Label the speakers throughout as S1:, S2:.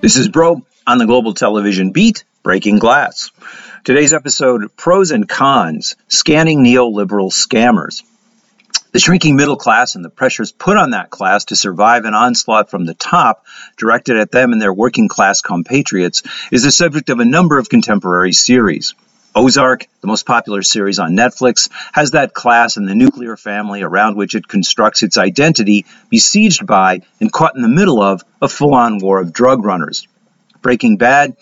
S1: This is Broe on the Global Television Beat, Breaking Glass. Today's episode Pros and Cons Scanning Neoliberal Scammers. The shrinking middle class and the pressures put on that class to survive an onslaught from the top directed at them and their working class compatriots is the subject of a number of contemporary series. Ozark, the most popular series on Netflix, has that class and the nuclear family around which it constructs its identity besieged by and caught in the middle of a full on war of drug runners. Breaking Bad,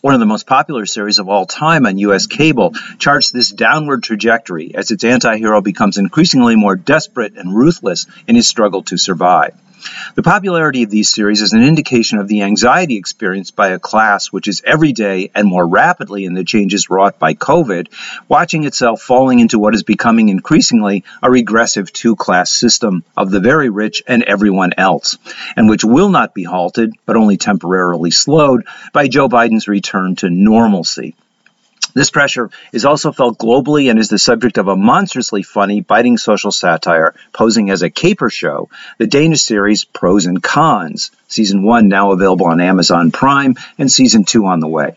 S1: one of the most popular series of all time on U.S. cable, charts this downward trajectory as its anti hero becomes increasingly more desperate and ruthless in his struggle to survive. The popularity of these series is an indication of the anxiety experienced by a class which is every day and more rapidly in the changes wrought by COVID, watching itself falling into what is becoming increasingly a regressive two class system of the very rich and everyone else, and which will not be halted, but only temporarily slowed, by Joe Biden's return to normalcy. This pressure is also felt globally and is the subject of a monstrously funny, biting social satire posing as a caper show, the Danish series Pros and Cons, season one now available on Amazon Prime and season two on the way.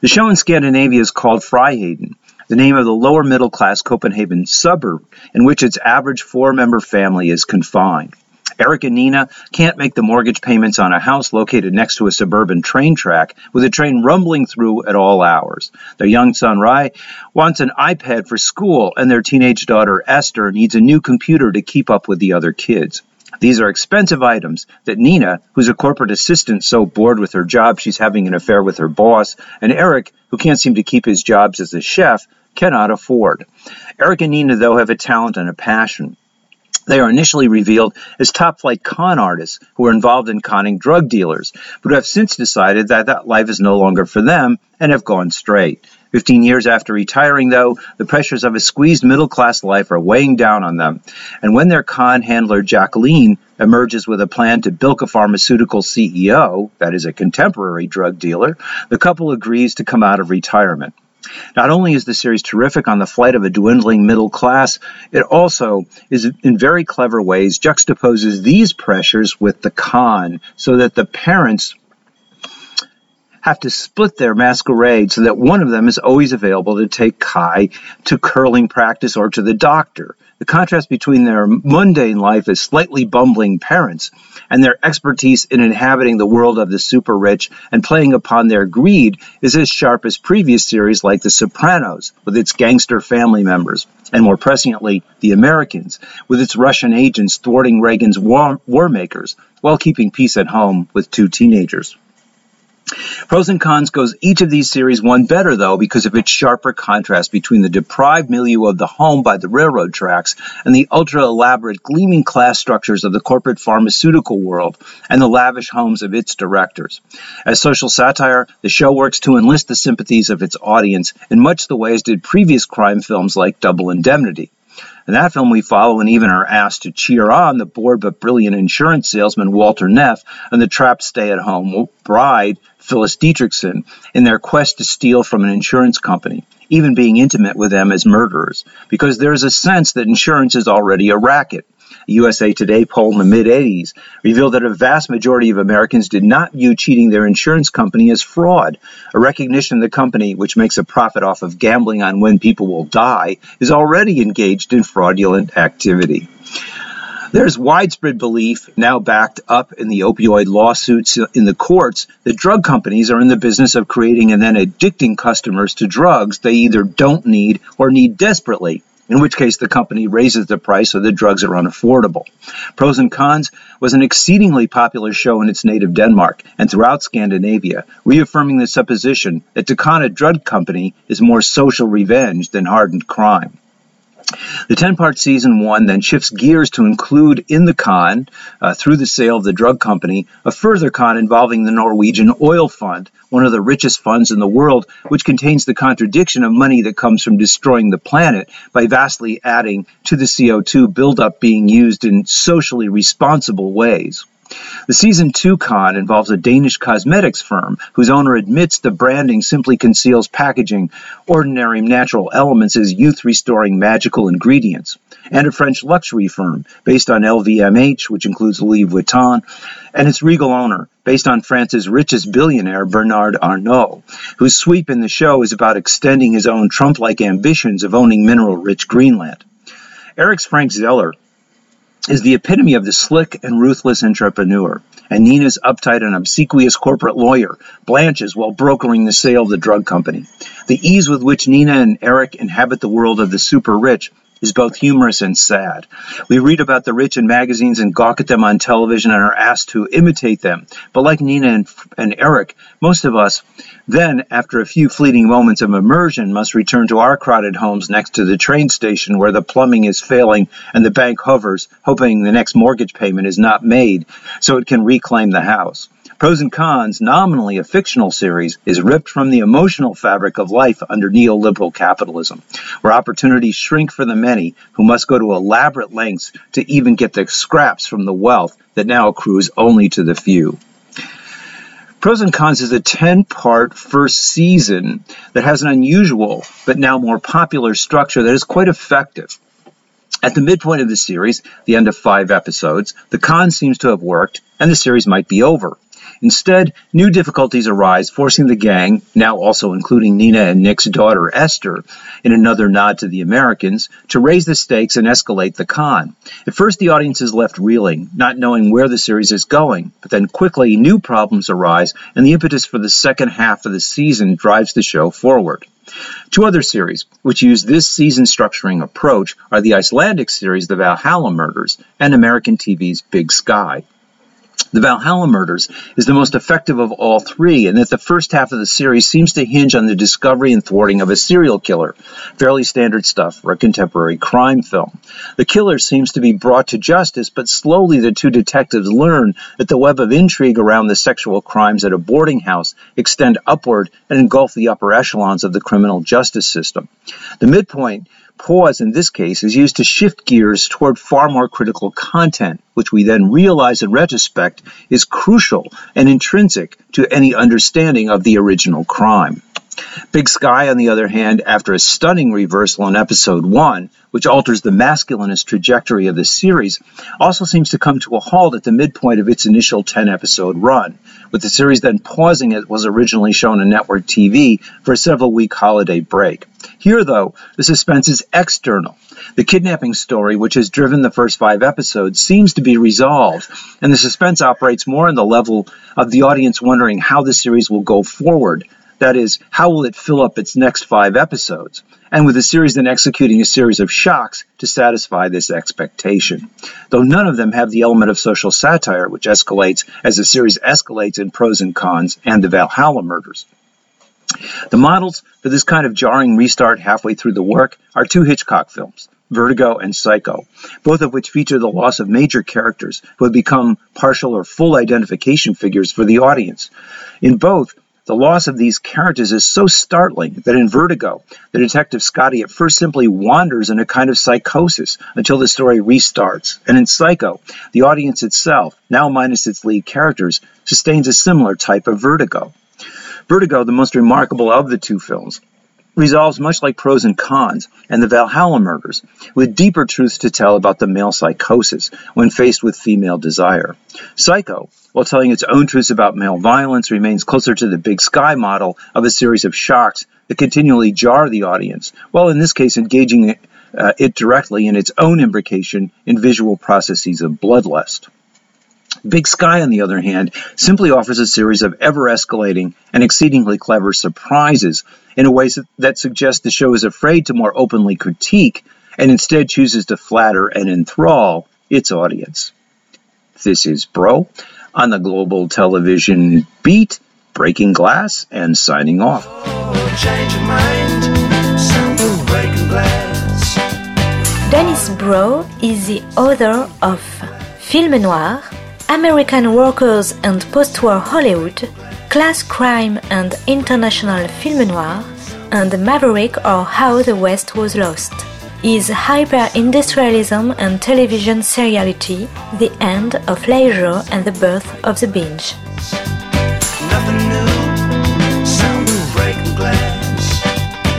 S1: The show in Scandinavia is called Friheden, the name of the lower middle class Copenhagen suburb in which its average four member family is confined. Eric and Nina can't make the mortgage payments on a house located next to a suburban train track with a train rumbling through at all hours. Their young son Rai wants an iPad for school, and their teenage daughter Esther needs a new computer to keep up with the other kids. These are expensive items that Nina, who's a corporate assistant so bored with her job she's having an affair with her boss, and Eric, who can't seem to keep his jobs as a chef, cannot afford. Eric and Nina, though, have a talent and a passion. They are initially revealed as top flight con artists who are involved in conning drug dealers, but who have since decided that that life is no longer for them and have gone straight. Fifteen years after retiring, though, the pressures of a squeezed middle class life are weighing down on them. And when their con handler, Jacqueline, emerges with a plan to bilk a pharmaceutical CEO, that is, a contemporary drug dealer, the couple agrees to come out of retirement. Not only is the series terrific on the flight of a dwindling middle class, it also is in very clever ways juxtaposes these pressures with the con so that the parents have to split their masquerade so that one of them is always available to take Kai to curling practice or to the doctor. The contrast between their mundane life as slightly bumbling parents and their expertise in inhabiting the world of the super rich and playing upon their greed is as sharp as previous series like The Sopranos, with its gangster family members, and more presciently, The Americans, with its Russian agents thwarting Reagan's war, war makers while keeping peace at home with two teenagers. Pros and cons goes each of these series one better, though, because of its sharper contrast between the deprived milieu of the home by the railroad tracks and the ultra elaborate, gleaming class structures of the corporate pharmaceutical world and the lavish homes of its directors. As social satire, the show works to enlist the sympathies of its audience in much the way as did previous crime films like Double Indemnity. In that film, we follow and even are asked to cheer on the bored but brilliant insurance salesman Walter Neff and the trapped stay at home bride Phyllis Dietrichson in their quest to steal from an insurance company, even being intimate with them as murderers, because there is a sense that insurance is already a racket. A USA Today poll in the mid 80s revealed that a vast majority of Americans did not view cheating their insurance company as fraud. A recognition the company, which makes a profit off of gambling on when people will die, is already engaged in fraudulent activity. There's widespread belief, now backed up in the opioid lawsuits in the courts, that drug companies are in the business of creating and then addicting customers to drugs they either don't need or need desperately in which case the company raises the price so the drugs are unaffordable. Pros and Cons was an exceedingly popular show in its native Denmark and throughout Scandinavia, reaffirming the supposition that Takana Drug Company is more social revenge than hardened crime. The 10 part season one then shifts gears to include in the con, uh, through the sale of the drug company, a further con involving the Norwegian Oil Fund, one of the richest funds in the world, which contains the contradiction of money that comes from destroying the planet by vastly adding to the CO2 buildup being used in socially responsible ways. The season two con involves a Danish cosmetics firm whose owner admits the branding simply conceals packaging ordinary natural elements as youth restoring magical ingredients, and a French luxury firm based on LVMH, which includes Louis Vuitton, and its regal owner, based on France's richest billionaire, Bernard Arnault, whose sweep in the show is about extending his own Trump like ambitions of owning mineral rich Greenland. Eric's Frank Zeller is the epitome of the slick and ruthless entrepreneur, and Nina's uptight and obsequious corporate lawyer blanches while brokering the sale of the drug company. The ease with which Nina and Eric inhabit the world of the super rich is both humorous and sad. We read about the rich in magazines and gawk at them on television and are asked to imitate them. But like Nina and, and Eric, most of us then, after a few fleeting moments of immersion, must return to our crowded homes next to the train station where the plumbing is failing and the bank hovers, hoping the next mortgage payment is not made so it can reclaim the house. Pros and Cons, nominally a fictional series, is ripped from the emotional fabric of life under neoliberal capitalism, where opportunities shrink for the many who must go to elaborate lengths to even get the scraps from the wealth that now accrues only to the few. Pros and Cons is a 10 part first season that has an unusual but now more popular structure that is quite effective. At the midpoint of the series, the end of five episodes, the con seems to have worked and the series might be over. Instead, new difficulties arise, forcing the gang, now also including Nina and Nick's daughter Esther, in another nod to the Americans, to raise the stakes and escalate the con. At first, the audience is left reeling, not knowing where the series is going, but then quickly new problems arise, and the impetus for the second half of the season drives the show forward. Two other series, which use this season structuring approach, are the Icelandic series The Valhalla Murders and American TV's Big Sky. The Valhalla Murders is the most effective of all three, in that the first half of the series seems to hinge on the discovery and thwarting of a serial killer. Fairly standard stuff for a contemporary crime film. The killer seems to be brought to justice, but slowly the two detectives learn that the web of intrigue around the sexual crimes at a boarding house extend upward and engulf the upper echelons of the criminal justice system. The midpoint pause in this case is used to shift gears toward far more critical content, which we then realize in retrospect is crucial and intrinsic to any understanding of the original crime. Big Sky, on the other hand, after a stunning reversal in episode 1, which alters the masculinist trajectory of the series, also seems to come to a halt at the midpoint of its initial 10 episode run, with the series then pausing as was originally shown on network TV for a several week holiday break. Here, though, the suspense is external. The kidnapping story, which has driven the first five episodes, seems to be resolved, and the suspense operates more on the level of the audience wondering how the series will go forward that is, how will it fill up its next five episodes? And with the series then executing a series of shocks to satisfy this expectation. Though none of them have the element of social satire, which escalates as the series escalates in pros and cons and the Valhalla murders. The models for this kind of jarring restart halfway through the work are two Hitchcock films, Vertigo and Psycho, both of which feature the loss of major characters who have become partial or full identification figures for the audience. In both, the loss of these characters is so startling that in Vertigo, the detective Scotty at first simply wanders in a kind of psychosis until the story restarts. And in Psycho, the audience itself, now minus its lead characters, sustains a similar type of vertigo. Vertigo, the most remarkable of the two films, resolves much like pros and cons and the Valhalla murders, with deeper truths to tell about the male psychosis when faced with female desire. Psycho, while telling its own truths about male violence, remains closer to the big sky model of a series of shocks that continually jar the audience, while in this case engaging uh, it directly in its own imbrication in visual processes of bloodlust. Big Sky, on the other hand, simply offers a series of ever escalating and exceedingly clever surprises in a way that suggests the show is afraid to more openly critique and instead chooses to flatter and enthrall its audience. This is Broe on the global television beat, breaking glass, and signing off.
S2: Dennis Broe is the author of Film Noir, American Workers and Post-War Hollywood, Class Crime and International Film Noir, and Maverick or How the West Was Lost. Is hyper-industrialism and television seriality the end of leisure and the birth of the binge?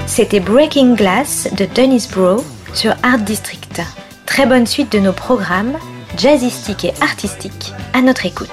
S2: C'était Breaking Glass de Dennis Broe sur Art District. Très bonne suite de nos programmes, jazzistiques et artistiques, à notre écoute.